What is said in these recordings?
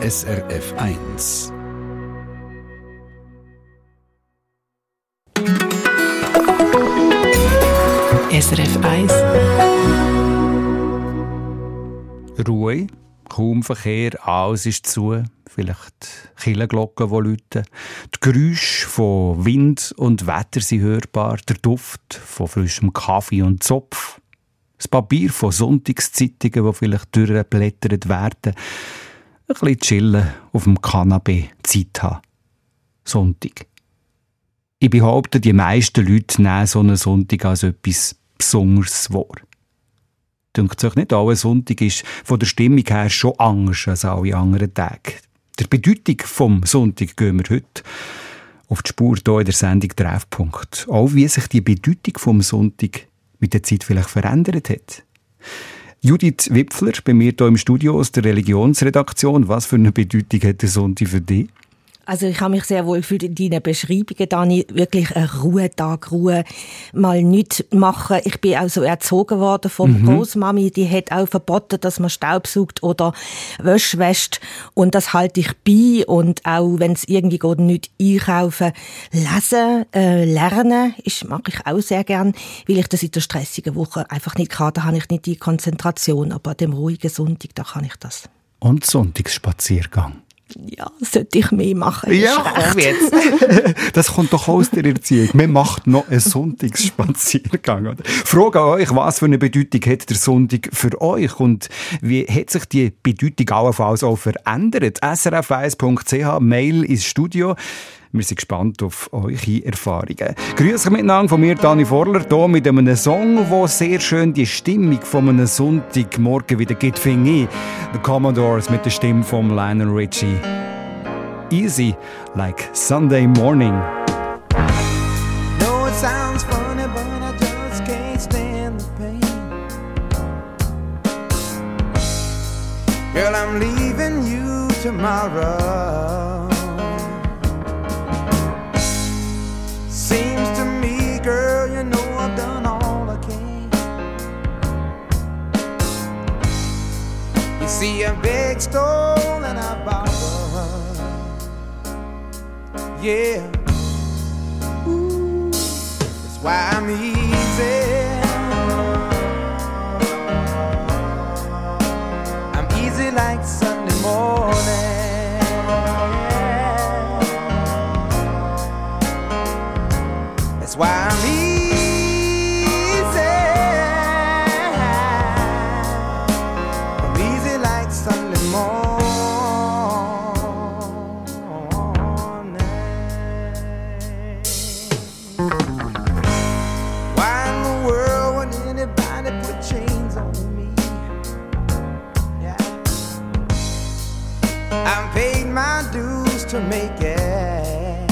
SRF 1. SRF 1. Ruhe, kaum Verkehr, alles ist zu. Vielleicht Killenglocken, die läuten. Die Geräusche von Wind und Wetter sind hörbar. Der Duft von frischem Kaffee und Zopf. Das Papier von Sonntagszeitungen, die vielleicht durchgeblättert werden. Ein bisschen chillen auf dem Kanapee, Zeit haben. Sonntag. Ich behaupte, die meisten Leute nehmen so einen Sonntag als etwas Besonderes wahr. Denkt sich nicht, alle Sonntag ist von der Stimmung her schon anders als alle anderen Tage. Der Bedeutung vom Sonntag gehen wir heute auf die Spur hier in der Sendung Treffpunkt. Auch wie sich die Bedeutung vom Sonntag mit der Zeit vielleicht verändert hat. Judith Wipfler, bei mir hier im Studio aus der Religionsredaktion. Was für eine Bedeutung hat der Sonntag für dich? Also ich habe mich sehr wohl gefühlt in deinen Beschreibungen, Dani. Wirklich ein Ruhetag, Ruhe, mal nichts machen. Ich bin auch so erzogen worden von mhm. Großmami, die hat auch verboten, dass man Staubsaugt oder Wäsche wäscht. Und das halte ich bei. Und auch wenn es irgendwie geht, nicht einkaufen, lesen, äh, lernen, ist, mache ich auch sehr gern, weil ich das in der stressigen Woche einfach nicht kann. Da habe ich nicht die Konzentration. Aber an dem ruhigen Sonntag, da kann ich das. Und Sonntagsspaziergang ja, sollte ich mehr machen. Ja, komm jetzt. das kommt doch aus der Erziehung. Man macht noch einen Sonntagsspaziergang. Frage an euch, was für eine Bedeutung hat der Sonntag für euch und wie hat sich die Bedeutung allenfalls auch verändert? srf1.ch, Mail ins Studio. Wir sind gespannt auf eure Erfahrungen. Grüße miteinander von mir, Dani Vorler, hier mit einem Song, der sehr schön die Stimmung von einem Sonntagmorgen wieder gibt, finde ich. The Commodores mit der Stimme von Lionel Richie. Easy, like Sunday morning. Girl, I'm leaving you tomorrow. it stolen, I bought. Yeah, ooh, that's why I'm here. To make it.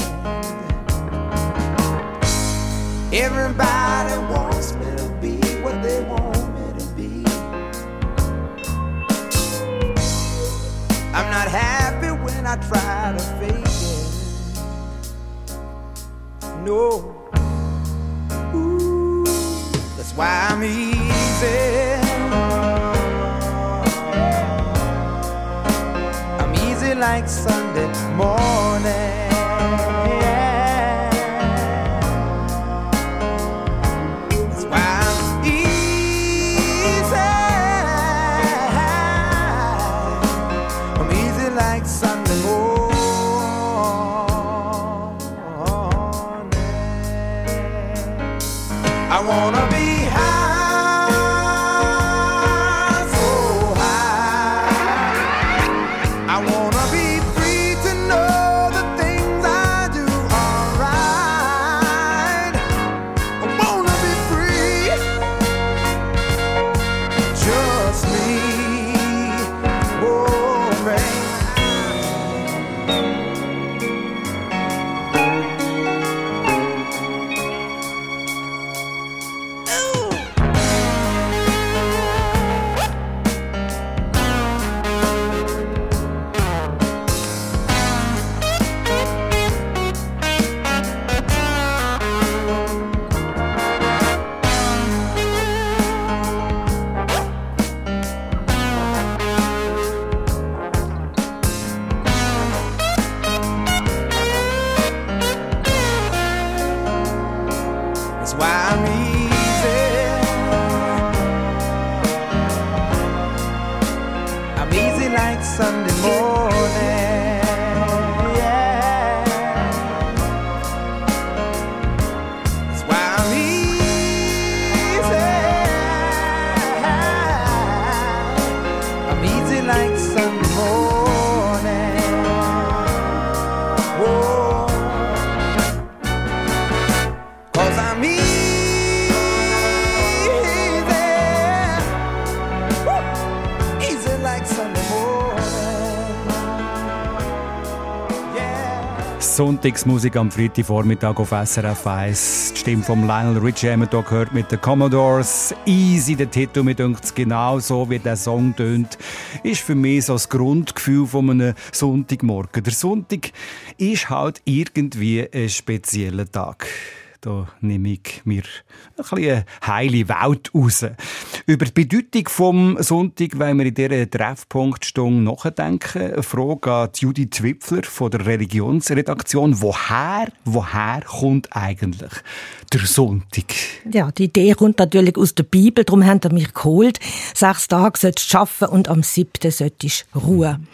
Everybody wants me to be what they want me to be. I'm not happy when I try to fake it. No. Ooh, that's why I'm easy. Sunday morning. Sonntagsmusik am Freitagvormittag auf SRF 1. Die Stimme von Lionel Richie haben wir hier gehört mit den Commodores. Easy, der Titel, mir denkt genau so, wie der Song tönt, ist für mich so das Grundgefühl von einem Sonntagmorgen. Der Sonntag ist halt irgendwie ein spezieller Tag. Da nehme ich mir ein eine heile Welt raus. Über die Bedeutung vom Sonntag wollen wir in dieser Treffpunktstunde nachdenken. Eine Frage an Judith Wipfler von der Religionsredaktion. Woher, woher kommt eigentlich der Sonntag? Ja, die Idee kommt natürlich aus der Bibel, darum haben wir mich geholt. Sechs Tage sollst du arbeiten und am siebten solltest du ruhen.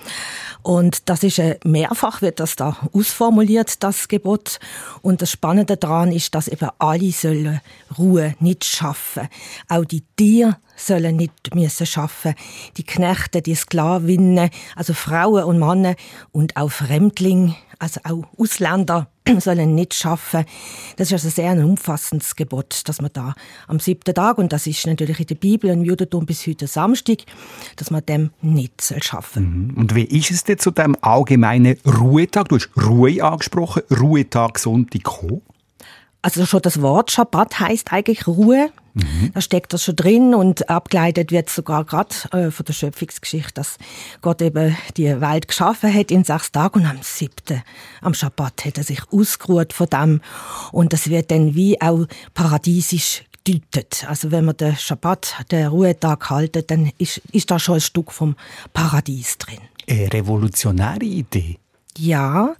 Und das ist äh, mehrfach wird das da ausformuliert, das Gebot. Und das Spannende daran ist, dass eben alle sollen ruhen, nicht schaffen. Auch die Tiere sollen nicht müssen schaffen. Die Knechte, die Sklavinnen, also Frauen und Männer und auch Fremdlinge, also auch Ausländer sollen nicht schaffen. Das ist also sehr ein umfassendes Gebot, dass man da am siebten Tag, und das ist natürlich in der Bibel und im Judentum bis heute Samstag, dass man dem nicht soll schaffen Und wie ist es denn zu dem allgemeinen Ruhetag? Du hast Ruhe angesprochen, Ruhetag Sonntag gekommen. Also schon das Wort Schabbat heißt eigentlich Ruhe. Da steckt das schon drin und abgeleitet wird sogar gerade äh, von der Schöpfungsgeschichte, dass Gott eben die Welt geschaffen hat in sechs Tagen und am siebten, am Schabbat, hat er sich ausgeruht von dem. Und das wird dann wie auch paradiesisch gedeutet. Also wenn man den Schabbat, den Ruhetag haltet, dann ist, ist da schon ein Stück vom Paradies drin. Eine revolutionäre Idee. Ja,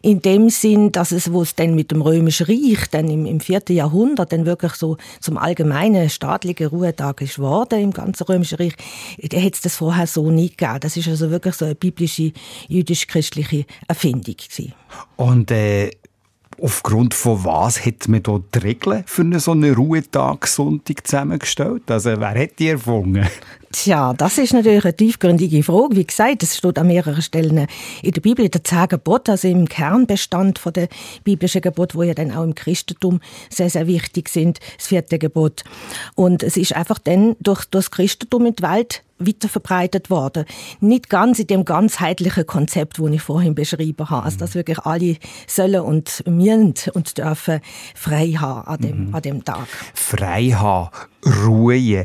in dem Sinn, dass es, wo es dann mit dem Römischen Reich dann im, im vierten Jahrhundert dann wirklich so zum allgemeinen staatlichen Ruhetag ist worden im ganzen Römischen Reich, da hätte es das vorher so nie gegeben. Das ist also wirklich so eine biblische, jüdisch-christliche Erfindung gewesen. Und äh, aufgrund von was hat man da die Regeln für so einen Ruhetag Sonntag zusammengestellt? Also wer hat die erfunden? Tja, das ist natürlich eine tiefgründige Frage. Wie gesagt, es steht an mehreren Stellen in der Bibel, der zehn also im Kernbestand von der biblischen Gebot, wo ja dann auch im Christentum sehr, sehr wichtig sind, das vierte Gebot. Und es ist einfach dann durch, durch das Christentum in die Welt weiter verbreitet worden. Nicht ganz in dem ganzheitlichen Konzept, das ich vorhin beschrieben habe. Also, dass wirklich alle sollen und müssen und dürfen frei haben an dem, mhm. an dem Tag. Frei haben, ruhen.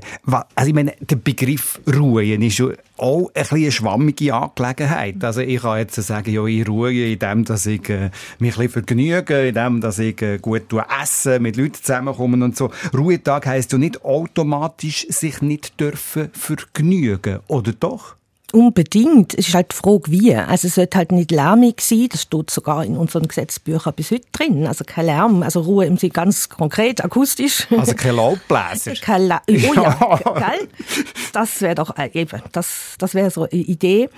Also, ich meine, der Begriff ruhen ist schon auch ein eine schwammige Angelegenheit. Also ich kann jetzt sagen, ja, ich ruhe in dem, dass ich äh, mich ein vergnüge, in dem, dass ich äh, gut esse, mit Leuten zusammenkommen und so. Ruhetag heisst ja nicht automatisch sich nicht dürfen vergnügen, oder doch? Unbedingt. Es ist halt die Frage, wie. Also es sollte halt nicht lärmig sein. Das steht sogar in unseren Gesetzbüchern bis heute drin. Also kein Lärm, also Ruhe im Sinne ganz konkret, akustisch. Also kein Laubbläser. kein La oh ja, gell? Das wäre doch äh, eben, das, das wäre so eine Idee.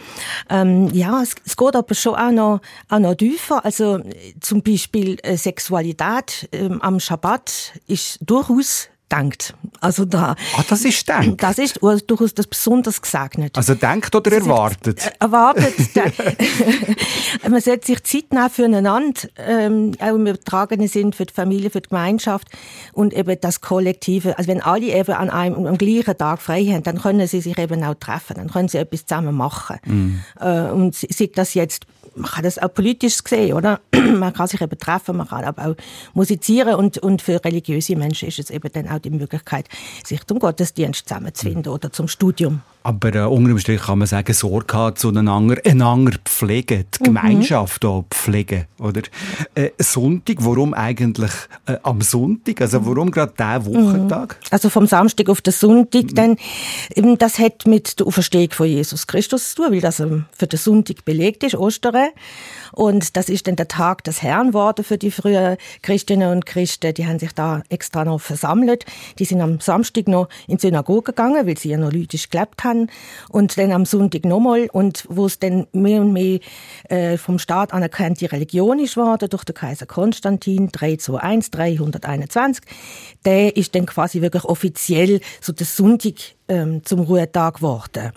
Ähm, ja, es, es, geht aber schon auch noch, auch noch tiefer. Also zum Beispiel äh, Sexualität ähm, am Schabbat ist durchaus denkt. Also da. Ah, das ist denkt. Das ist durchaus das besonders gesegnet. Also denkt oder erwartet? Äh, erwartet. man sollte sich Zeit nehmen füreinander, ähm, auch im übertragenen Sinn für die Familie, für die Gemeinschaft und eben das Kollektive. Also wenn alle eben an einem am gleichen Tag frei haben, dann können sie sich eben auch treffen, dann können sie etwas zusammen machen. Mm. Äh, und sieht das jetzt man kann das auch politisch sehen, oder? man kann sich eben treffen, man kann aber auch musizieren und, und für religiöse Menschen ist es eben dann auch die Möglichkeit, sich zum Gottesdienst zusammenzufinden oder zum Studium. Aber äh, unter dem Strich kann man sagen, Sorge haben zueinander, einander pflegen, die mhm. Gemeinschaft auch pflegen, oder? Äh, Sonntag, warum eigentlich äh, am Sonntag? Also warum gerade der Wochentag? Mhm. Also vom Samstag auf den Sonntag, mhm. denn eben, das hat mit der Auferstehung von Jesus Christus zu tun, weil das ähm, für den Sonntag belegt ist, Ostern. Und das ist dann der Tag des Herrn geworden für die frühen Christinnen und Christen. Die haben sich da extra noch versammelt. Die sind am Samstag noch in die Synagoge gegangen, weil sie ja noch lydisch gelebt haben haben und dann am Sonntag nochmal. Und wo es dann mehr und mehr äh, vom Staat anerkannte Religion ist worden durch den Kaiser Konstantin 321, 321, der ist dann quasi wirklich offiziell so der Sonntag ähm, zum Ruhetag geworden.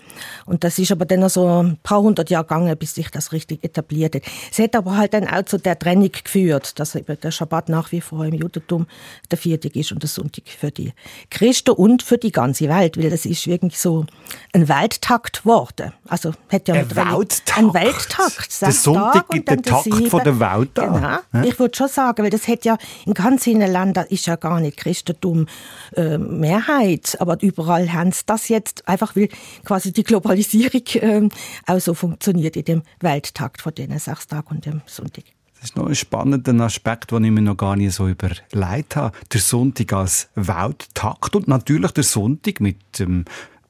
Und das ist aber dann so ein paar hundert Jahre gegangen, bis sich das richtig etabliert hat. Es hat aber halt dann auch zu der Trennung geführt, dass eben der Schabbat nach wie vor im Judentum der Viertag ist und der Sonntag für die Christen und für die ganze Welt, weil das ist wirklich so ein Welttakt geworden. Also hat ja Ein Welttakt? Ein Welttakt. Der Sonntag gibt den Takt sieben. von der Welt an. Genau. Ich würde schon sagen, weil das hat ja in ganz vielen Ländern ist ja gar nicht Christentum äh, Mehrheit, aber überall haben sie das jetzt einfach, weil quasi die Globalisierung ähm, auch so funktioniert in dem Welttakt von diesen sechs Tagen und dem Sonntag. Das ist noch ein spannender Aspekt, den ich mir noch gar nicht so überlegt habe. Der Sonntag als Welttakt und natürlich der Sonntag mit dem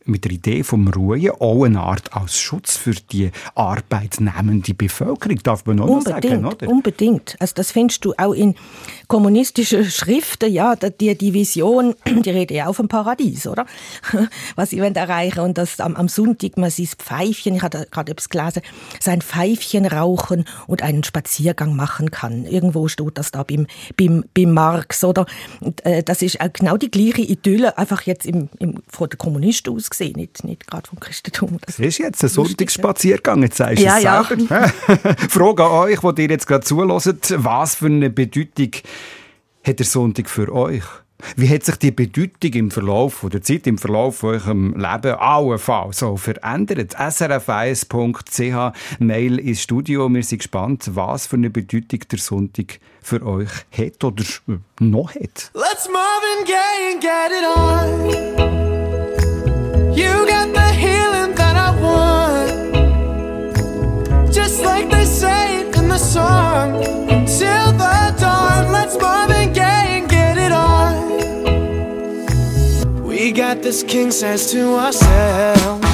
mit der Idee vom Ruhen auch eine Art als Schutz für die arbeitnehmende Bevölkerung, darf man auch noch sagen, Unbedingt, oder? unbedingt. Also das findest du auch in kommunistischen Schriften, ja, die, die Vision, die reden ja auch vom Paradies, oder? Was sie wollen erreichen und das am, am Sonntag, man sieht Pfeifchen, ich hatte gerade etwas gelesen, sein Pfeifchen rauchen und einen Spaziergang machen kann. Irgendwo steht das da beim, beim, beim Marx, oder? Und, äh, das ist auch genau die gleiche Idylle, einfach jetzt im, im, von den Kommunisten aus gesehen, nicht, nicht gerade vom Christentum. Das ist jetzt ein Sonntagsspaziergang, jetzt sagst du Ja, es ja. selber. Frage an euch, die ihr jetzt gerade zuhört, was für eine Bedeutung hat der Sonntag für euch? Wie hat sich die Bedeutung im Verlauf der Zeit, im Verlauf von eurem Leben allenfalls so verändert? srf1.ch, Mail ins Studio. Wir sind gespannt, was für eine Bedeutung der Sonntag für euch hat oder noch hat. Let's Marvin Gaye and get it on. You got the healing that I want. Just like they say in the song. The dawn, let's Marvin Gaye and get it on. We got this king size to ourselves.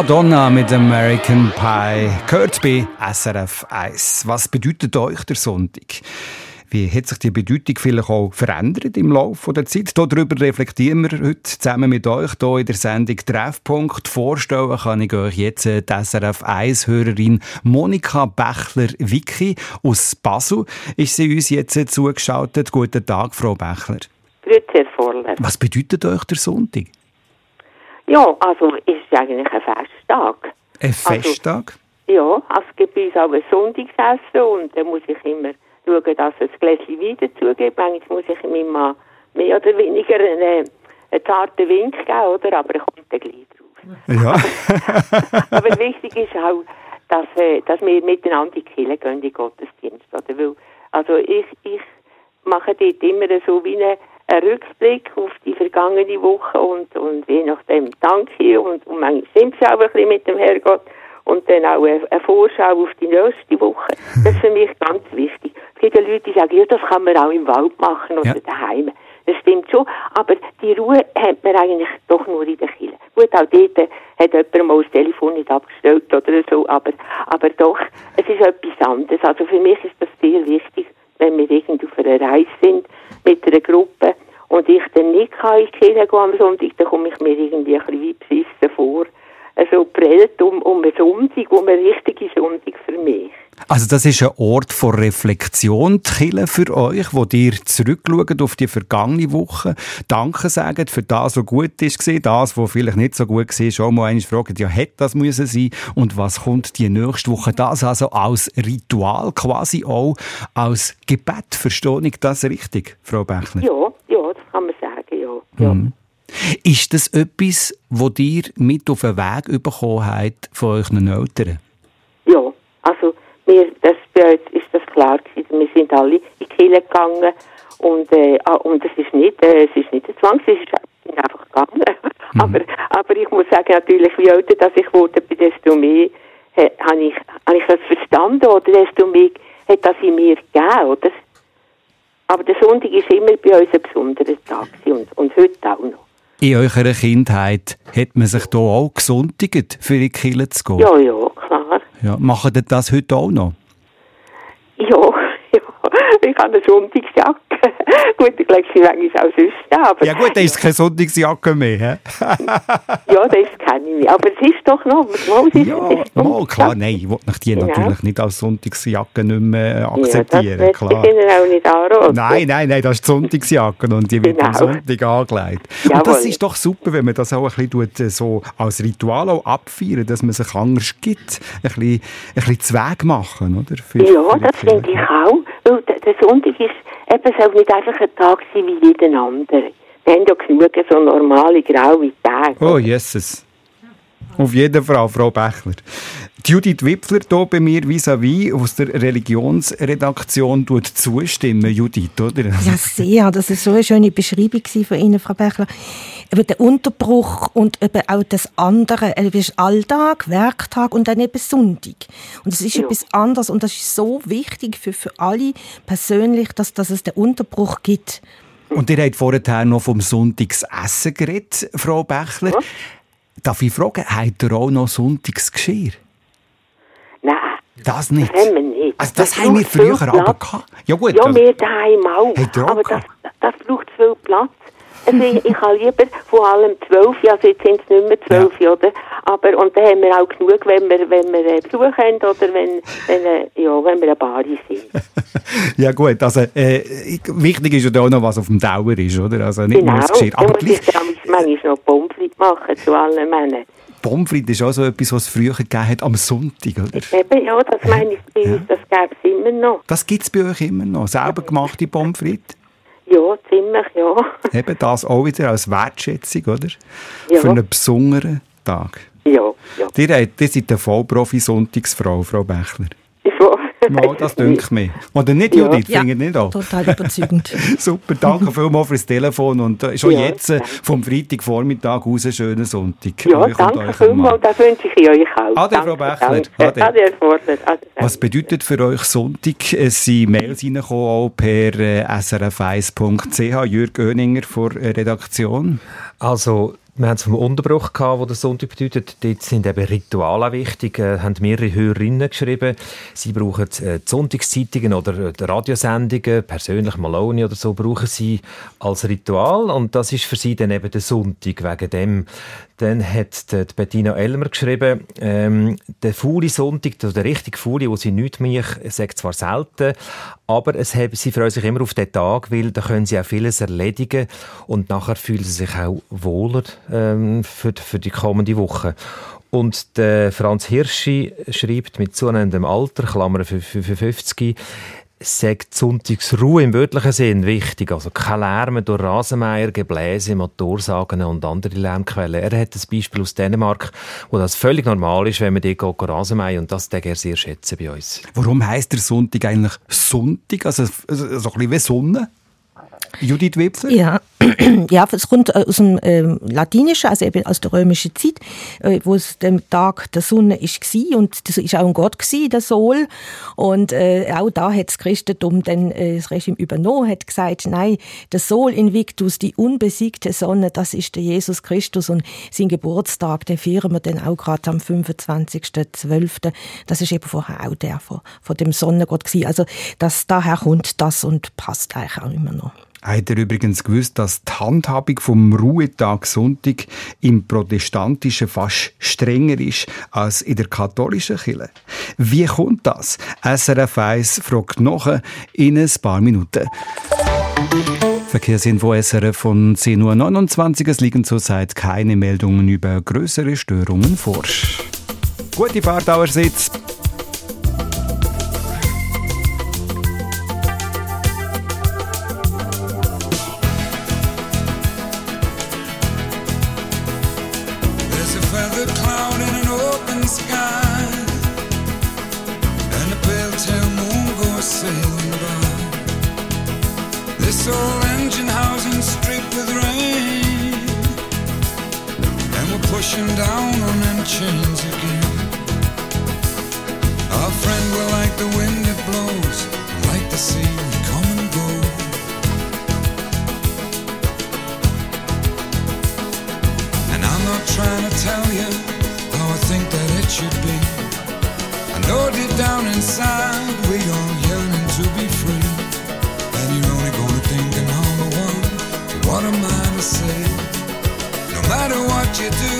Madonna mit American Pie. Gehört bei SRF 1. Was bedeutet euch der Sonntag? Wie hat sich die Bedeutung vielleicht auch verändert im Laufe der Zeit? Darüber reflektieren wir heute zusammen mit euch hier in der Sendung Treffpunkt. Vorstellen kann ich euch jetzt die SRF 1-Hörerin Monika Bächler-Wicki aus Basel. Ist sie uns jetzt zugeschaltet? Guten Tag, Frau Bächler. Grüezi, Herr Vorler. Was bedeutet euch der Sonntag? Ja, also ist es eigentlich ein Fest Festtag. Ein also, Festtag? Also, ja, es gibt bei uns auch ein Sonntagsessen und dann muss ich immer schauen, dass es ein Gläschen Wein dazugebe. Manchmal muss ich meinem Mann mehr oder weniger einen, einen zarten Wink geben, oder? aber er kommt dann gleich drauf. Ja. aber, wichtig ist auch, dass, äh, dass wir miteinander in die Kirche gehen, in den Gottesdienst. Oder? Weil, also ich, ich mache dort immer so wie eine einen Rückblick auf die vergangene Woche und, und je nachdem danke und, und manchmal sind sie auch ein bisschen mit dem Herrgott und dann auch eine, eine Vorschau auf die nächste Woche. Das ist für mich ganz wichtig. Es gibt ja Leute, die sagen, ja, das kann man auch im Wald machen oder Ja. daheim. Das stimmt schon, aber die Ruhe hat man eigentlich doch nur in der Kirche. Gut, auch dort hat jemand mal das Telefon nicht abgestellt oder so, aber, aber doch, es ist etwas anderes. Also für mich ist das sehr wichtig, wenn wir irgendwie auf einer Reise sind mit einer Gruppe und ich dann nicht kann in die Kirche gehen am Sonntag, dann komme ich mir irgendwie ein bisschen wie beschissen vor. Also prellt um, um einen Sonntag, um einen richtigen Sonntag für mich. Also das ist ein Ort von Reflexion, die Kirche für euch, wo ihr zurückschaut auf die vergangene Woche, Danke sagt für das, was gut ist gewesen, das, was vielleicht nicht so gut war, schon mal einmal fragen, ja, hätte das müssen sein und was kommt die nächste Woche? Das also als Ritual, quasi auch als Gebet, verstehe ich das richtig, Frau Bechler? Ja, ja, das kann man sagen, ja. ja. Ist das etwas, wo ihr mit auf den Weg bekommen habt von euren Eltern? Ja, das, uns ist das klar gewesen. Wir sind alle in die Kirche gegangen und, äh, ah, und es ist nicht, äh, es ist nicht ein Zwang, es ist einfach gegangen. aber, aber ich muss sagen, natürlich, wie älter dass ich wurde, desto mehr äh, habe ich, habe ich das verstanden oder desto mehr hat das in mir gegeben, oder? Aber der Sonntag ist immer bei uns ein besonderer Tag und, und heute auch noch. In eurer Kindheit hat man sich da auch gesondigt, für in die Kirche zu gehen? Ja, ja, klar. Ja, machen ihr das heute auch noch? Ja, ja. Ich habe eine Sonntagsjacke. gut, ich lege sie manchmal auch sonst aber... Ja gut, dann ist es keine Sonntagsjacke mehr. Ja, das kenne ich nicht. Aber es ist doch noch... Mal, es ist, Ja, ist mal, klar, nein, ich will die Genau. natürlich nicht als Sonntagsjacke nicht mehr äh, Ja, akzeptieren, das klar. möchte ich Ihnen auch nicht anraten. Nein, nein, nein, das ist die Sonntagsjacke und die wird am Genau. Sonntag angelegt. Und das ist doch super, wenn man das auch ein bisschen äh, so als Ritual auch abfeiern, dass man sich anders gibt, ein bisschen, ein bisschen Zweig machen, oder? Für- Ja, für das finde ich auch. Weil der, Sonntag ist eben soll nicht einfach ein Tag sein wie jeden anderen. Wir haben ja genug so normale, graue Tage. Oh, Jesus. Auf jeden Fall, Frau Bechler. Die Judith Wipfler hier bei mir vis-à-vis aus der Religionsredaktion tut zustimmen, Judith, oder? Ja, sehr. Das war so eine schöne Beschreibung von Ihnen, Frau Bechler. Eben der Unterbruch und eben auch das andere. Es ist Alltag, Werktag und dann eben Sonntag. Und es ist Ja. etwas anderes und das ist so wichtig für, für alle persönlich, dass, dass es den Unterbruch gibt. Und ihr habt vorher noch vom Sonntagsessen geredet, Frau Bechler. Darf ich fragen, habt ihr auch noch Sonntagsgeschirr? Nein, Das nicht? das haben wir nicht. Also das, Das haben wir früher aber gehabt. Ja gut, Ja, also- wir daheim auch. Auch Aber das, das braucht viel Platz. Also ich, ich habe lieber vor allem zwölf, also jetzt sind es nicht mehr zwölf, oder? Aber, und dann haben wir auch genug, wenn wir, wenn wir äh, Besuch haben oder wenn, wenn, äh, ja, wenn wir eine Bari sind. ja gut, also äh, ich- wichtig ist ja auch noch, was auf dem Dauer ist, oder? Also nicht genau. nur das Geschirr. Dann Aber ich gleich, dann manchmal noch Pommes machen zu allen Männern. Pommes ist auch so etwas, was es früher gegeben hat, am Sonntag, oder? Eben, ja, das meine ich bei uns, das gäbe es immer noch. Das gibt es bei euch immer noch. Selber gemachte Pommes frites. Ja, ziemlich, ja. Eben das auch wieder als Wertschätzung, oder? Ja. Für einen besonderen Tag. Ja, ja. Ihr, ihr seid eine Vollprofi-Sonntagsfrau, Frau Bechler. Mal, das dünkt mir. Oder nicht, Ja. Judith? Ja. Findet nicht auch? Total überzeugend. Super, danke vielmals fürs Telefon und äh, schon Ja, jetzt äh, danke. vom Freitagvormittag aus einen schönen Sonntag. Ja, Euch danke vielmals, Mann. das wünsche ich euch auch. Ade, Danke, Frau Bechler. Danke. Ade. Ade, Herr Forder. Ade, Was bedeutet für euch Sonntag? Es sind Mails reingekommen, auch per äh, srf1.ch. Jürg Oeninger von der Redaktion. Also, wir haben es vom Unterbruch gehabt, wo der Sonntag bedeutet. Dort sind eben Rituale wichtig. Äh, haben mehrere Hörerinnen geschrieben. Sie brauchen äh, die Sonntagszeitungen oder äh, die Radiosendungen, persönlich Maloney oder so, brauchen sie als Ritual. Und das ist für sie dann eben der Sonntag wegen dem. Dann hat Bettina Elmer geschrieben, ähm, der faule Sonntag, also der richtig faule, wo sie nichts mehr, sagt zwar selten, aber es haben, sie freuen sich immer auf den Tag, weil da können sie auch vieles erledigen und nachher fühlen sie sich auch wohler ähm, für, die- für die kommende Woche. Und der Franz Hirschi schreibt mit zunehmendem Alter, Klammer für, für, für 50, sagt Sonntagsruhe im wörtlichen Sinn wichtig. Also kein Lärm durch Rasenmeier, Gebläse, Motorsagen und andere Lärmquellen. Er hat ein Beispiel aus Dänemark, wo das völlig normal ist, wenn man dort geht, Rasenmeier und das denke er sehr schätzen bei uns. Warum heißt der Sonntag eigentlich Sonntag? Also so ein bisschen wie Sonne? Judith Wipfler? Ja, ja, es kommt aus dem ähm, Latinischen, also eben aus der römischen Zeit, äh, wo es der Tag der Sonne ist und das ist auch ein Gott gsi, der Sol. Und äh, auch da hat das Christentum dann äh, das Regime übernommen, hat gesagt, nein, der Sol Invictus, die unbesiegte Sonne, das ist der Jesus Christus und sein Geburtstag, den feiern wir dann auch gerade am 25.12. Das ist eben vorher auch der von, von dem Sonnengott gsi. Also das daher kommt das und passt eigentlich auch immer noch. Habt ihr übrigens gewusst, dass die Handhabung vom Ruhetag Sonntag im Protestantischen fast strenger ist als in der katholischen Kirche? Wie kommt das? SRF 1 fragt noch in ein paar Minuten. Verkehrsinfo SRF von 10.29 Uhr. Es liegen zurzeit keine Meldungen über größere Störungen vor. Gute Fahrt allerseits. Old engine housing streaked with rain, and we're pushing down on them chains again. Our friend, we're like the wind do,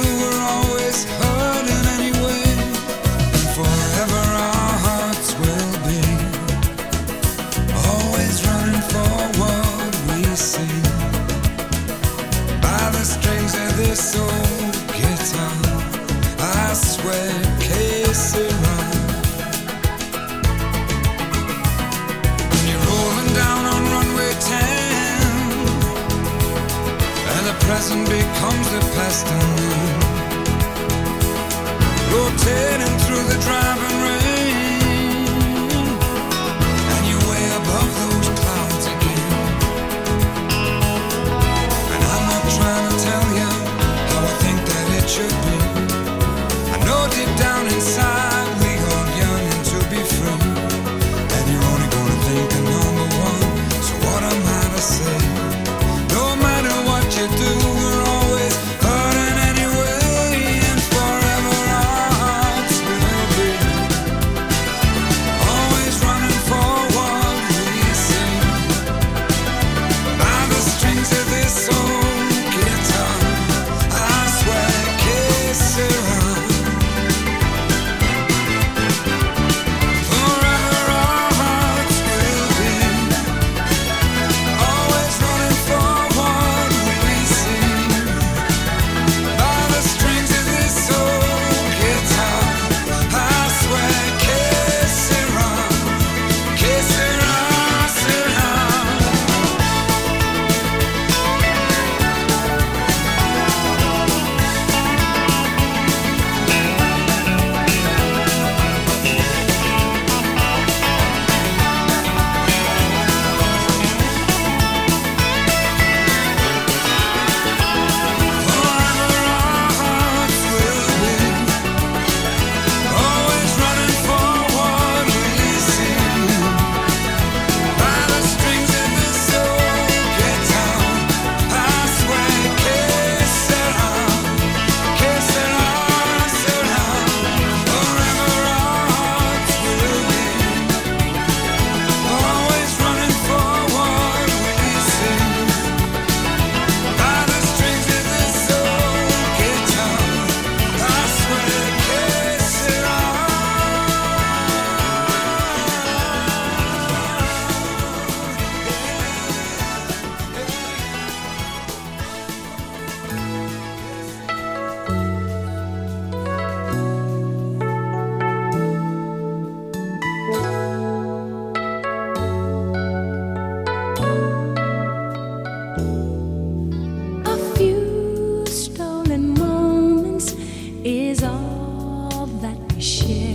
is all that we share.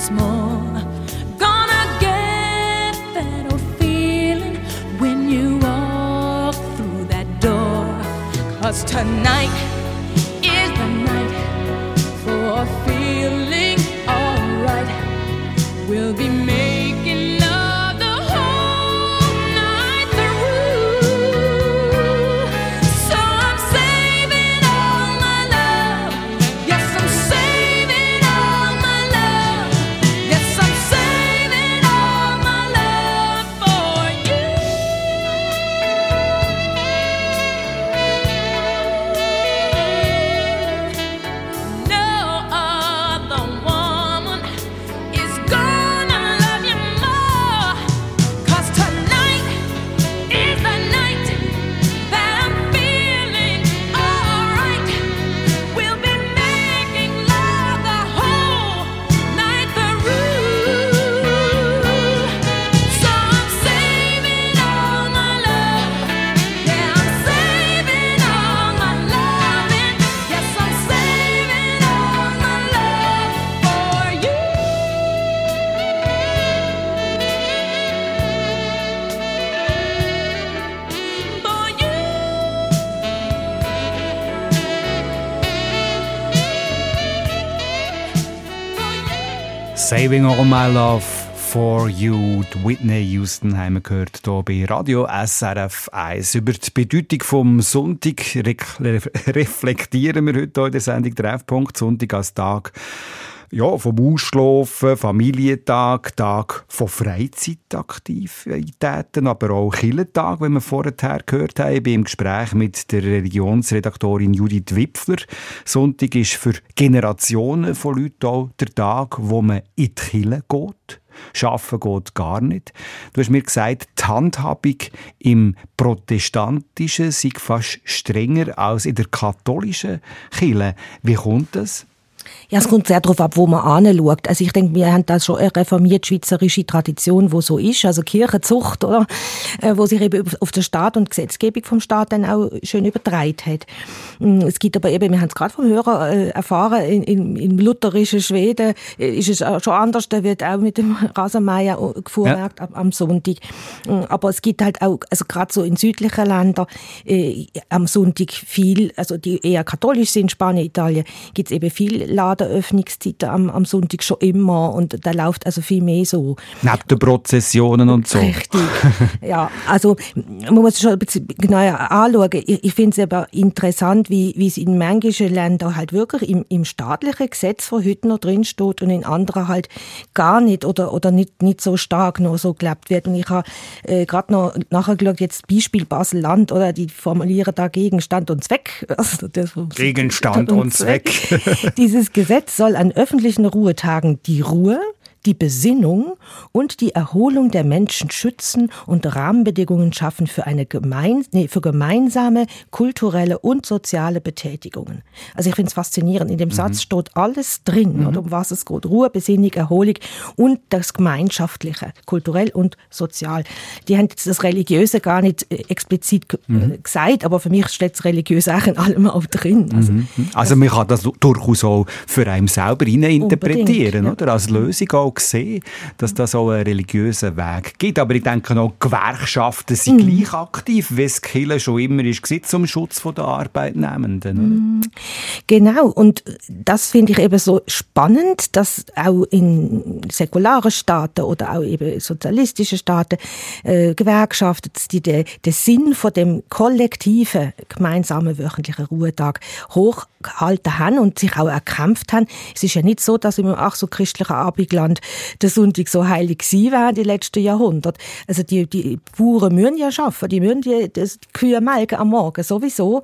Minutes more. Gonna get that old feeling when you walk through that door. Cause tonight Saving All My Love for You, die Whitney Houston haben wir gehört hier bei Radio SRF 1. Über die Bedeutung vom Sonntag re reflektieren wir heute in der Sendung Treffpunkt. Sonntag als Tag ja, vom Ausschlafen, Familientag, Tag von Freizeitaktivitäten, aber auch Killentag, wie wir vorher gehört haben. Ich bin im Gespräch mit der Religionsredaktorin Judith Wipfler. Sonntag ist für Generationen von Leuten auch der Tag, wo man in die Kirche geht. Schaffen geht gar nicht. Du hast mir gesagt, die Handhabung im Protestantischen sei fast strenger als in der katholischen Kirche. Wie kommt das? Ja, es kommt sehr darauf ab, wo man anschaut. Also ich denke, wir haben da schon eine reformiert schweizerische Tradition, wo so ist, also Kirchenzucht, oder? Äh, wo sich eben auf den Staat und Gesetzgebung vom Staat dann auch schön übertragen hat. Mm, Es gibt aber eben, wir haben es gerade vom Hörer äh, erfahren, in, in, im lutherischen Schweden äh, ist es auch schon anders, da wird auch mit dem Rasenmäher gefuhrwerkt am, am Sonntag. Mm, Aber es gibt halt auch, also gerade so in südlichen Ländern, äh, am Sonntag viel, also die eher katholisch sind, Spanien, Italien, gibt es eben viel Ladenöffnungszeiten am, am Sonntag schon immer und da läuft also viel mehr so. Neben den Prozessionen und so. Richtig. ja, also man muss es schon ein bisschen genauer anschauen. Ich, ich finde es aber interessant, wie, wie es in manchen Ländern halt wirklich im, im staatlichen Gesetz von heute noch drin steht und in anderen halt gar nicht oder, oder nicht, nicht so stark noch so gelebt wird. Und ich habe äh, gerade noch nachher geschaut, jetzt Beispiel Basel-Land, oder die formulieren da Gegenstand und Zweck. Also Gegenstand und Zweck. Dieses Gesetz soll an öffentlichen Ruhetagen die Ruhe, die Besinnung und die Erholung der Menschen schützen und Rahmenbedingungen schaffen für eine gemein, nee, für gemeinsame kulturelle und soziale Betätigungen. Also ich finde es faszinierend. In dem Satz steht alles drin, oder um was es geht. Ruhe, Besinnung, Erholung und das Gemeinschaftliche, kulturell und sozial. Die haben jetzt das Religiöse gar nicht äh, explizit ge- äh, gesagt, aber für mich steht das Religiöse auch in allem auch drin. Also, Also man kann das durchaus auch für einen selber interpretieren, Unbedingt, oder? Als Lösung auch sehen, dass das auch einen religiösen Weg gibt. Aber ich denke auch, Gewerkschaften sind Mhm. gleich aktiv, wie es Kirche schon immer ist, gewesen, zum Schutz der Arbeitnehmenden. Oder? Genau, und das finde ich eben so spannend, dass auch in säkularen Staaten oder auch eben sozialistischen Staaten äh, Gewerkschaften die den, Sinn von dem kollektiven gemeinsamen wöchentlichen Ruhetag hochgehalten haben und sich auch erkämpft haben. Es ist ja nicht so, dass im ach so christlichen Abendland der Sonntag so heilig gewesen wäre die letzten Jahrhunderte. Also die, die Bauern müssen ja arbeiten, die müssen die, die Kühe melken am Morgen sowieso.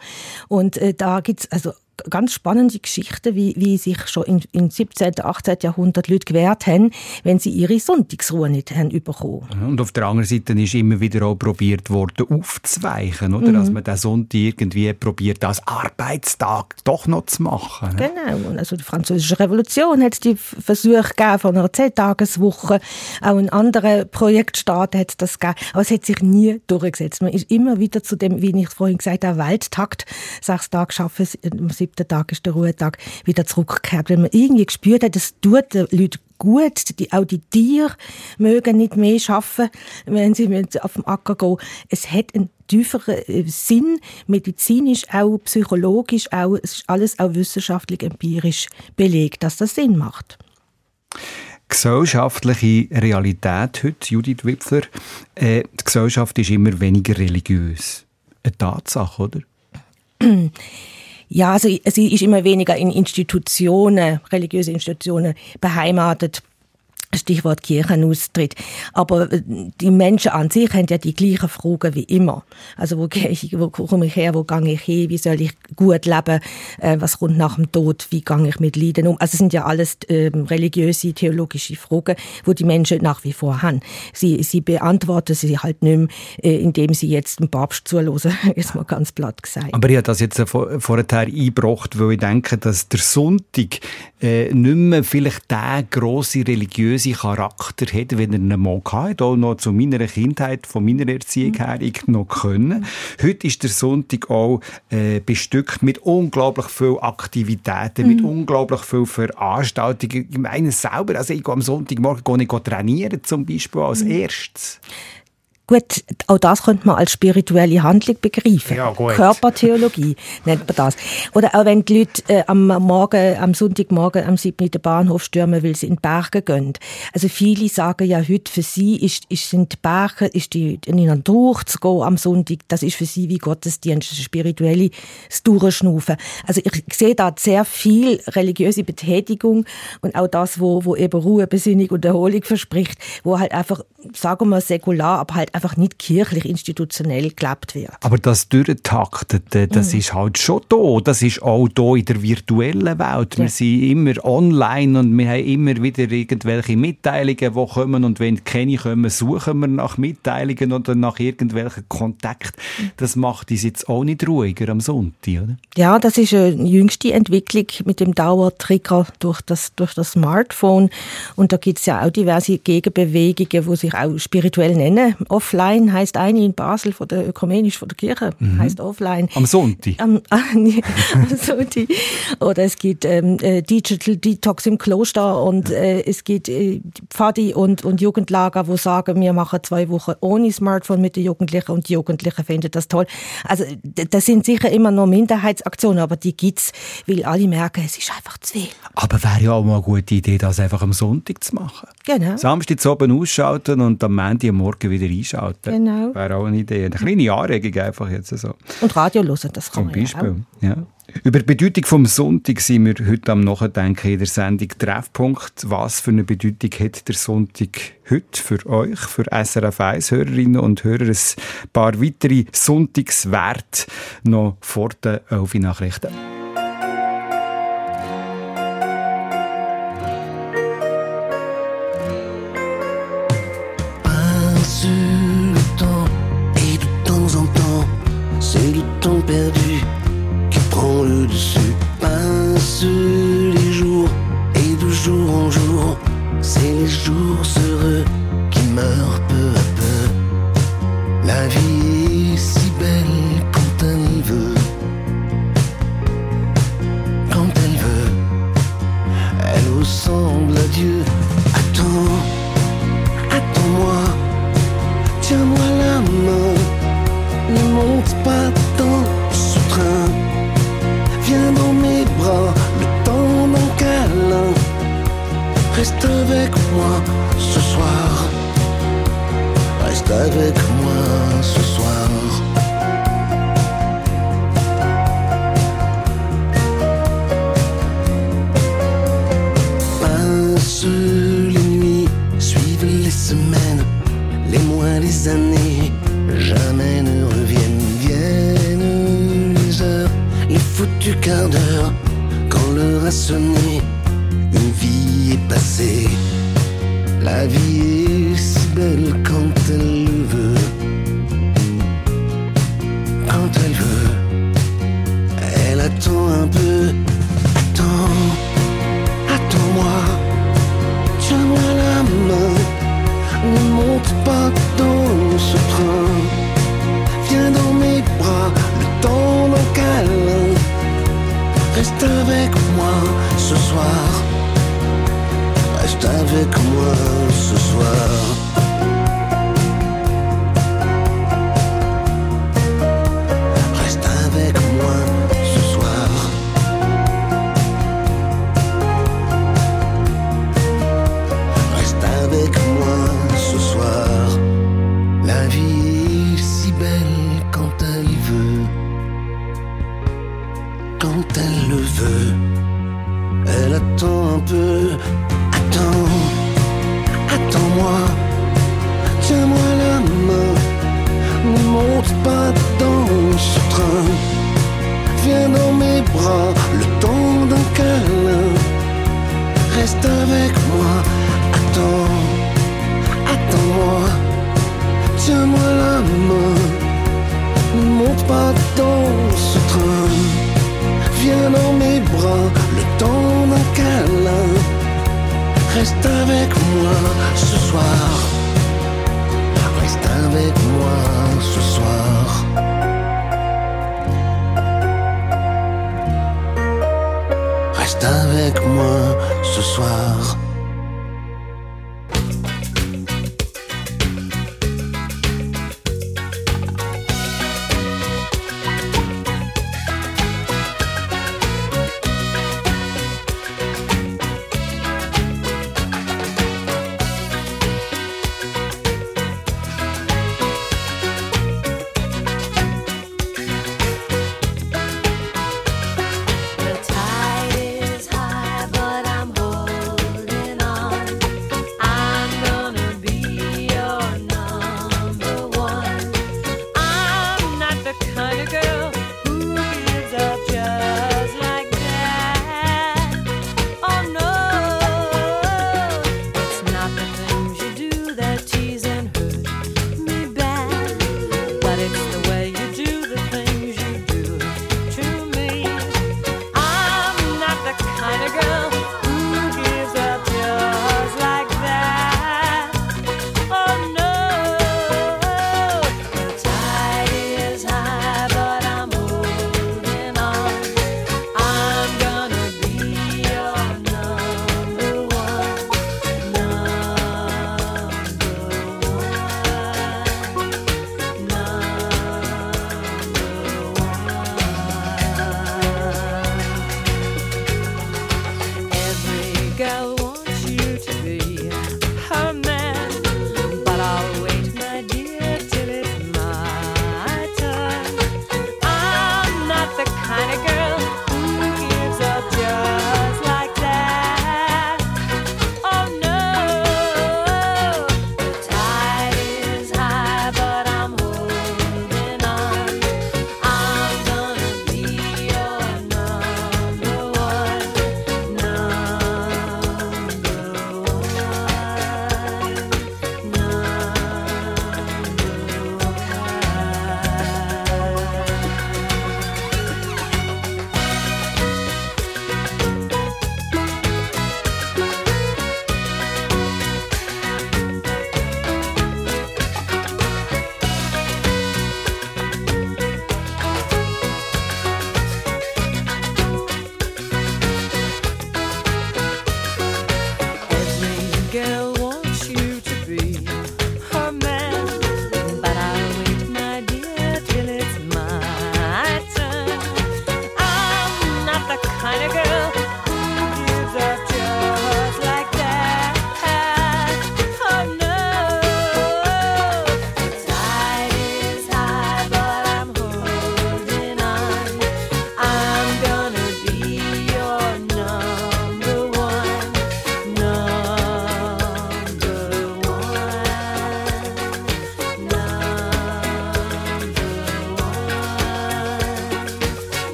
Und äh, da gibt's also ganz spannende Geschichten, wie, wie sich schon im, im 17., 18. Jahrhundert Leute gewehrt haben, wenn sie ihre Sonntagsruhe nicht haben bekommen. Und auf der anderen Seite ist immer wieder auch probiert worden, aufzuweichen, oder? Mhm. Dass man den Sonntag irgendwie probiert, als Arbeitstag doch noch zu machen. ne? Genau. Und also die Französische Revolution hat es die Versuche gegeben von einer Zehntageswoche. Auch in anderen Projektstaaten hat es das gegeben. Aber es hat sich nie durchgesetzt. Man ist immer wieder zu dem, wie ich vorhin gesagt habe, Welttakt, sechs Tage arbeiten, siebten Tag ist der Ruhetag, wieder zurückgekehrt. Wenn man irgendwie gespürt hat, das tut den Leuten gut, die, auch die Tiere mögen nicht mehr schaffen, wenn sie auf dem Acker gehen. Es hat einen tieferen äh, Sinn, medizinisch, auch psychologisch, auch, es ist alles auch wissenschaftlich empirisch belegt, dass das Sinn macht. Gesellschaftliche Realität heute, Judith Wipfler, äh, die Gesellschaft ist immer weniger religiös. Eine Tatsache, oder? Ja, also sie ist immer weniger in Institutionen, religiöse Institutionen beheimatet. Stichwort Kirchenaustritt. Aber äh, die Menschen an sich haben ja die gleichen Fragen wie immer. Also wo ich, wo komme ich her, wo gehe ich hin, wie soll ich gut leben, äh, was kommt nach dem Tod, wie gehe ich mit Leiden um. Also es sind ja alles ähm, religiöse, theologische Fragen, wo die Menschen nach wie vor haben. Sie, sie beantworten sie halt nicht mehr, äh, indem sie jetzt dem Papst zuhören, ist mal ganz platt gesagt. Aber ich habe das jetzt vor- vorher eingebracht, weil ich denke, dass der Sonntag äh, nicht mehr vielleicht den grossen religiösen Charakter hat, wenn er ihn mal hatte, auch noch zu meiner Kindheit, von meiner Erziehung her, ich noch können. Heute ist der Sonntag auch äh, bestückt mit unglaublich viel Aktivitäten, mit unglaublich viel Veranstaltungen. Ich meine es selber, also ich gehe am Sonntagmorgen gehe ich trainieren zum Beispiel als erstes. Gut, auch das könnte man als spirituelle Handlung begreifen. Ja, gut. Körpertheologie nennt man das. Oder auch wenn die Leute äh, am Morgen, am Sonntagmorgen am 7. in den Bahnhof stürmen, weil sie in die Berge gehen. Also viele sagen ja heute, für sie ist, ist sind die Berge, ist die, in den Durch zu gehen am Sonntag, das ist für sie wie Gottesdienst, das spirituelle Durchschnaufen. Also ich sehe da sehr viel religiöse Betätigung und auch das, wo, wo eben Ruhe, Besinnung und Erholung verspricht, wo halt einfach, sagen wir säkular, aber halt einfach nicht kirchlich institutionell gelebt wird. Aber das Durchtaktete, das Mhm. ist halt schon da. Das ist auch da in der virtuellen Welt. Wir sind immer online und wir haben immer wieder irgendwelche Mitteilungen, die kommen. Und wenn keine kommen, suchen wir nach Mitteilungen oder nach irgendwelchen Kontakten. Das macht uns jetzt auch nicht ruhiger am Sonntag, oder? Ja, das ist eine jüngste Entwicklung mit dem Dauertrigger durch das, durch das Smartphone. Und da gibt's ja auch diverse Gegenbewegungen, die sich auch spirituell nennen. Offline heißt eine in Basel von der ökumenisch von der Kirche, heißt offline. Am Sonntag. Am, ah, nee, am Sonntag. Oder es gibt ähm, äh, Digital Detox im Kloster und äh, es gibt äh, Pfadi und, und Jugendlager, wo sagen, wir machen zwei Wochen ohne Smartphone mit den Jugendlichen und die Jugendlichen finden das toll. Also das sind sicher immer nur Minderheitsaktionen, aber die gibt's, weil alle merken, es ist einfach zu viel. Aber wäre ja auch mal eine gute Idee, das einfach am Sonntag zu machen. Genau. Samstag zu oben ausschalten und am Montag am Morgen wieder einschalten. Genau. Wäre auch eine Idee. Eine kleine Anregung einfach jetzt so. Und Radio hören, das kann Zum man ja Beispiel, ja. Über die Bedeutung vom Sonntag sind wir heute am Nachdenken in der Sendung Treffpunkt. Was für eine Bedeutung hat der Sonntag heute für euch, für SRF 1 Hörerinnen und Hörer? Ein paar weitere Sonntagswerte noch vor den 11 Nachrichten. perdu qui prend le dessus. Passe les jours et de jour en jour, c'est les jours heureux qui meurent peu à peu. La vie est si belle quand elle veut. Quand elle veut, elle ressemble à Dieu.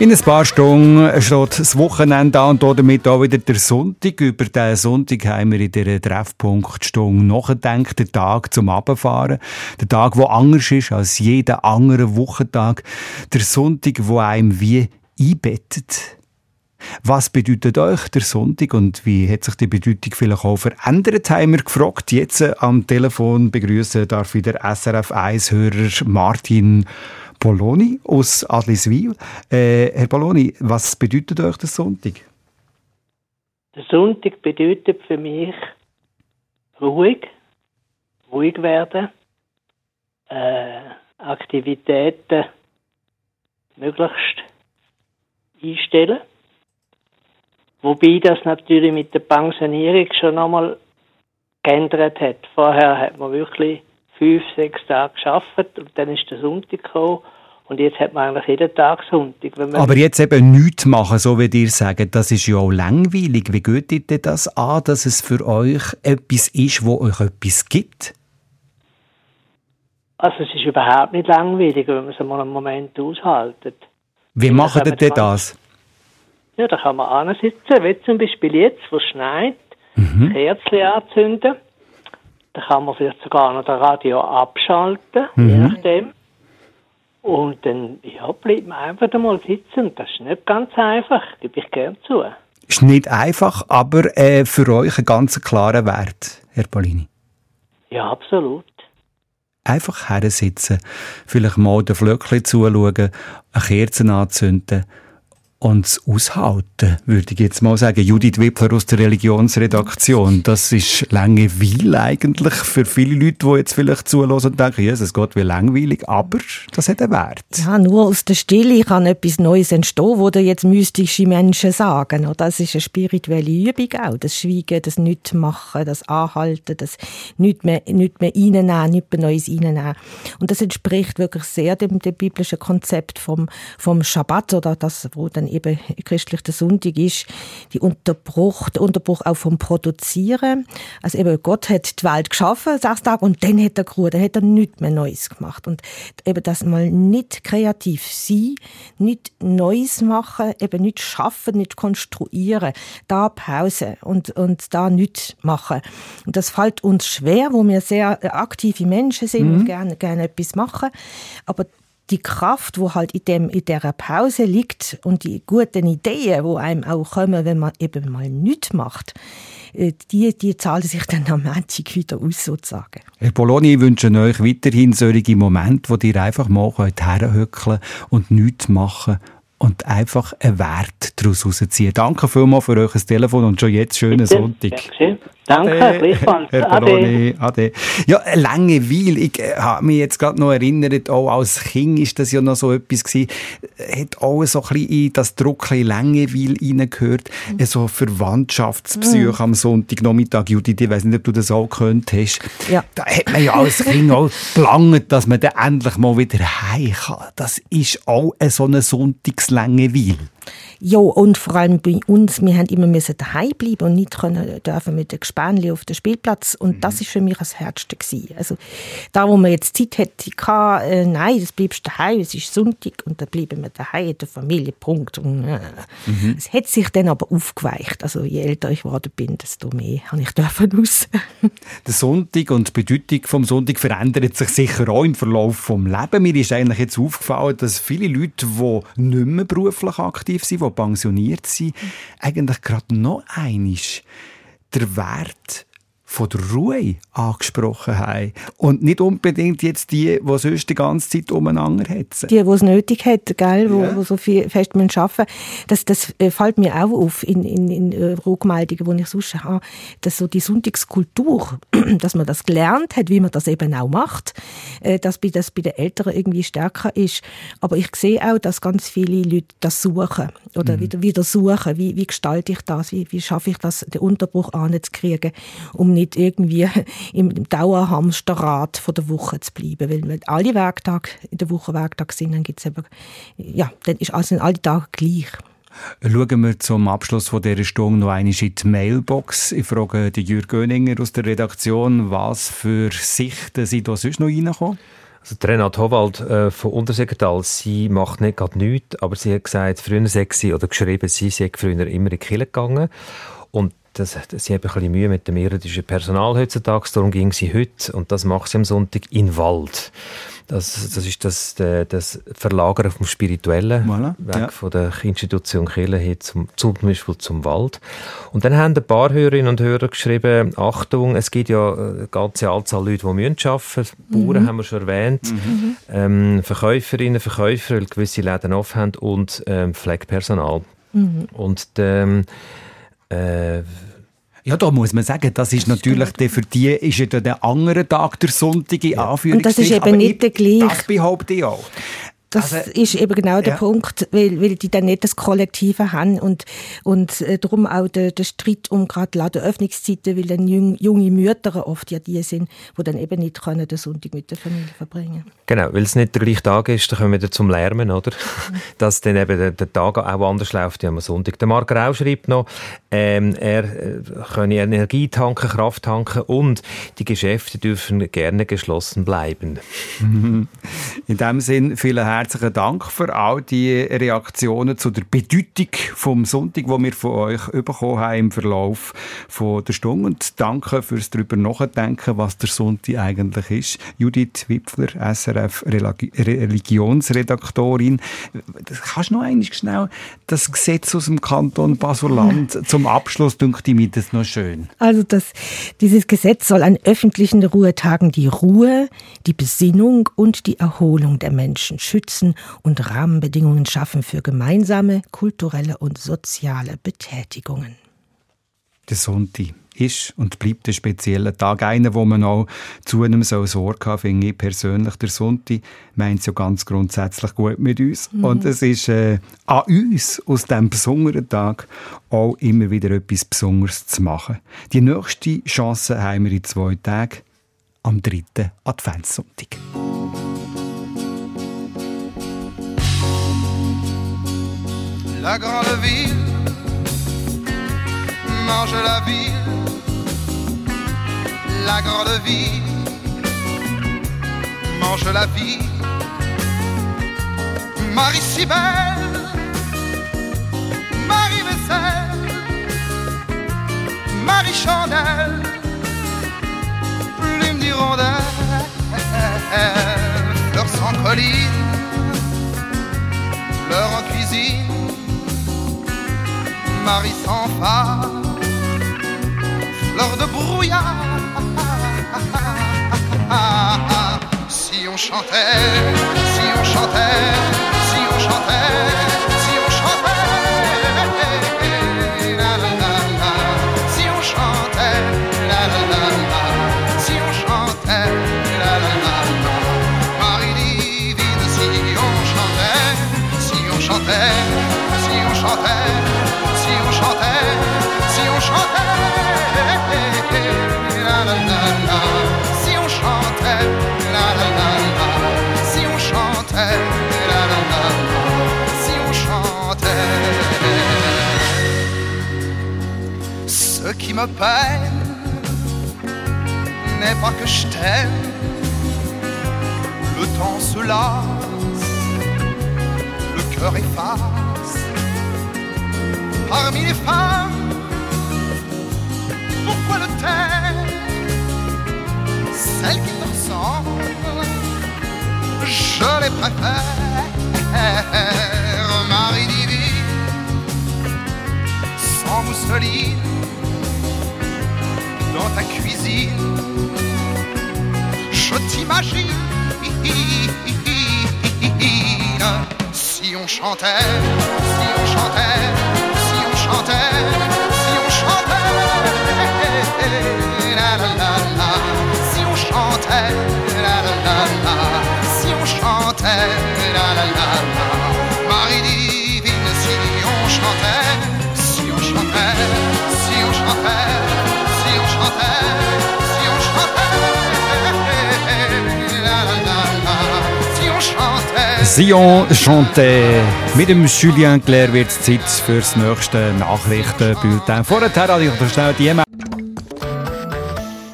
In ein paar Stunden steht das Wochenende an und damit auch wieder der Sonntag. Über diesen Sonntag haben wir in dieser Treffpunktstunde nachgedacht. Der Tag zum Abfahren. Der Tag, der anders ist als jeder andere Wochentag. Der Sonntag, wo einem wie einbettet. Was bedeutet euch der Sonntag und wie hat sich die Bedeutung vielleicht auch verändert, haben wir gefragt. Jetzt am Telefon begrüßen darf ich der SRF 1-Hörer Martin Poloni aus Adliswil. Äh, Herr Poloni, was bedeutet euch der Sonntag? Der Sonntag bedeutet für mich ruhig, ruhig werden, äh, Aktivitäten möglichst einstellen. Wobei das natürlich mit der Pensionierung schon nochmal geändert hat. Vorher hat man wirklich fünf, sechs Tage geschafft und dann ist der Sonntag gekommen und jetzt hat man eigentlich jeden Tag Sonntag. Aber jetzt eben nichts machen, so wie ihr sagt, das ist ja auch langweilig. Wie geht ihr denn das an, dass es für euch etwas ist, wo euch etwas gibt? Also es ist überhaupt nicht langweilig, wenn man es mal einen Moment aushaltet. Wie macht das ihr denn das? Ja, da kann man ansitzen, wie zum Beispiel jetzt, wo es schneit, Mhm. Kerzen anzünden. Da kann man vielleicht sogar noch das Radio abschalten, je Mhm. nachdem. Und dann ja, bleibt man einfach einmal sitzen. Das ist nicht ganz einfach, gebe ich gern zu. Ist nicht einfach, aber äh, für euch ein ganz klarer Wert, Herr Polini. Ja, absolut. Einfach hersitzen, vielleicht mal den Flöckchen zuschauen, eine Kerze anzünden und es aushalten, würde ich jetzt mal sagen. Judith Wippler aus der Religionsredaktion. Das ist Langeweile eigentlich für viele Leute, die jetzt vielleicht zuhören und denken, Jesus Gott, wie langweilig, aber das hat einen Wert. Ja, nur aus der Stille kann etwas Neues entstehen, wo dir jetzt mystische Menschen sagen. Oder? Das ist eine spirituelle Übung auch. Das Schweigen, das Nichtmachen, das Anhalten, das nicht mehr, nicht mehr reinnehmen, nicht mehr Neues reinnehmen. Und das entspricht wirklich sehr dem, dem biblischen Konzept vom, vom Schabbat oder das, wo dann eben christlich der Sonntag ist, die Unterbruch, der Unterbruch auch vom Produzieren. Also eben Gott hat die Welt geschaffen, sechs Tage, und dann hat er geruht, dann hat er nichts mehr Neues gemacht. Und eben das mal nicht kreativ sein, nicht Neues machen, eben nicht schaffen, nicht konstruieren, da Pause und, und da nichts machen. Und das fällt uns schwer, wo wir sehr aktive Menschen sind Mhm. und gerne, gerne etwas machen. Aber die Kraft, wo halt in dem in der Pause liegt und die guten Ideen, wo einem auch kommen, wenn man eben mal nichts macht, äh, die, die zahlen sich dann am Montag wieder aus, sozusagen. Herr Poloni, ich wünsche euch weiterhin solche Momente, wo ihr einfach mal könnt herhöckeln und nichts machen und einfach einen Wert daraus rausziehen. Danke vielmals für euch Telefon und schon jetzt schönen Sonntag. Danke, Ade. gleichfalls. Herr Ade. Poloni, ade. Ja, Langeweile. Ich äh, habe mich jetzt gerade noch erinnert, auch als Kind ist das ja noch so etwas gewesen, äh, hat auch so ein bisschen in das Druckchen Langeweile reingehört. Mhm. So Verwandtschaftspsych Mhm. am Sonntagnachmittag. Judith, ich weiss nicht, ob du das auch gehört hast. Ja. Da hat man ja als Kind auch gelangt, dass man dann endlich mal wieder heim kann. Das ist auch eine so eine Sonntagslangeweile. Ja, und vor allem bei uns, wir haben immer müssen daheim bleiben und nicht können dürfen mit den Gespänli auf den Spielplatz. Und das ist für mich das gewesen. Also, da, wo man jetzt Zeit hätte, kann, äh, nein, das bleibst daheim, es ist Sonntag und dann bleiben wir daheim in der Familie, Punkt. Und, äh, Mhm. Es hat sich dann aber aufgeweicht. Also, je älter ich geworden bin, desto mehr habe ich dürfen raus. Der Sonntag und die Bedeutung vom Sonntag verändert sich sicher auch im Verlauf vom Leben. Mir ist eigentlich jetzt aufgefallen, dass viele Leute, die nicht mehr beruflich aktiv sind, die pensioniert sind, eigentlich gerade noch einisch der Wert von der Ruhe angesprochen haben. Und nicht unbedingt jetzt die, die sonst die ganze Zeit umeinander hetzen. Die, die es nötig hat, gell, wo, wo so viel fest müssen arbeiten das, das äh, fällt mir auch auf in, in, in äh, Rückmeldungen, die ich sonst habe, dass so die Sonntagskultur, dass man das gelernt hat, wie man das eben auch macht, äh, dass bei, das bei den Eltern irgendwie stärker ist. Aber ich sehe auch, dass ganz viele Leute das suchen oder Mhm. wieder, wieder suchen, wie, wie gestalte ich das, wie, wie schaffe ich das, den Unterbruch anzukriegen, um nicht irgendwie im Dauerhamsterrad von der Woche zu bleiben. Weil wenn alle Werktage in der Woche Werktag sind, dann gibt's eben, ja, dann ist, also sind alle Tage gleich. Schauen wir zum Abschluss von dieser Stunde noch einmal in die Mailbox. Ich frage die Jürg Göninger aus der Redaktion, was für Sichten sind da sonst noch reingekommen? Also die Renate Howald äh, von Untersegertal, sie macht nicht gerade nichts, aber sie hat gesagt, früher sei sie, oder geschrieben, sie sei früher immer in die Kirche gegangen. Und das, sie hat ein bisschen Mühe mit dem irdischen Personal heutzutage, darum ging sie heute, und das macht sie am Sonntag, in Wald. Das, das ist das, der- das Verlagern vom Spirituellen, Voilà, weg ja. von der Institution Kirche hin zum, zum Beispiel zum Wald. Und dann haben ein paar Hörerinnen und Hörer geschrieben, Achtung, es gibt ja eine ganze Anzahl Leute, die müssen arbeiten müssen. Bauern Mhm. haben wir schon erwähnt, ähm, Verkäuferinnen, Verkäufer, weil gewisse Läden offen haben und ähm, Pflegepersonal. Mhm. Und ähm, äh, Ja, da muss man sagen, das ist natürlich der, für die ist ja der andere Tag der Sonntag in Anführungszeichen. Und das ist eben aber nicht ich- der gleiche. Das behaupte ich auch. Das Also, ist eben genau der ja. Punkt, weil, weil die dann nicht das Kollektive haben und, und äh, darum auch der, der Streit um gerade Ladenöffnungszeiten, weil dann jung, junge Mütter oft ja die sind, die dann eben nicht können den Sonntag mit der Familie verbringen Genau, weil es nicht der gleiche Tag ist, dann kommen wir wieder zum Lärmen, oder? Dass dann eben der, der Tag auch anders läuft wie am Sonntag. Der Marc Rau schreibt noch, ähm, er äh, könne Energie tanken, Kraft tanken und die Geschäfte dürfen gerne geschlossen bleiben. In dem Sinn vielen herzlichen Dank für all die Reaktionen zu der Bedeutung vom Sonntag, die wir von euch bekommen haben im Verlauf von der Stunde. Und danke fürs darüber nachdenken, was der Sonntag eigentlich ist. Judith Wipfler, SRF Religi- Religionsredaktorin. Kannst du noch einmal schnell das Gesetz aus dem Kanton Basel-Land zum Abschluss, ich mir das noch schön. Also das, dieses Gesetz soll an öffentlichen Ruhetagen die Ruhe, die Besinnung und die Erholung der Menschen schützen und Rahmenbedingungen schaffen für gemeinsame kulturelle und soziale Betätigungen. der Sonntag ist und bleibt ein spezieller Tag. Einer, wo man auch zu einem so Sorge haben, finde ich persönlich. Der Sonntag meint so ganz grundsätzlich gut mit uns. Mhm. Und es ist äh, an uns, aus diesem besonderen Tag, auch immer wieder etwas Besonderes zu machen. Die nächste Chance haben wir in zwei Tagen, am dritten Adventssonntag. La grande ville mange la ville. La grande ville mange la vie. Marie si belle, Marie vaisselle, Marie chandelle, plume d'hirondelle, fleurs sans colline, fleurs en cuisine. Marie sans phare, fleur de brouillard. Si on chantait, si on chantait, si on chantait, peine n'est pas que je t'aime, le temps se lasse, le cœur efface. Parmi les femmes, pourquoi le taire Celles qui te ressemblent, je les préfère. Marie divine, sans mousseline, dans ta cuisine, je t'imagine. Si on chantait, si on chantait, si on chantait, si on chantait, la la la la, si on chantait, la la la la, si on chantait, Sion chantait. Mit dem Julien Claire wird es Zeit für das nächste Nachrichtenbulletin. Vorher hatte ich noch schnell die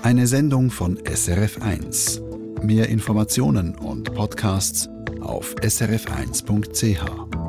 Eine Sendung von SRF1. Mehr Informationen und Podcasts auf srf1.ch.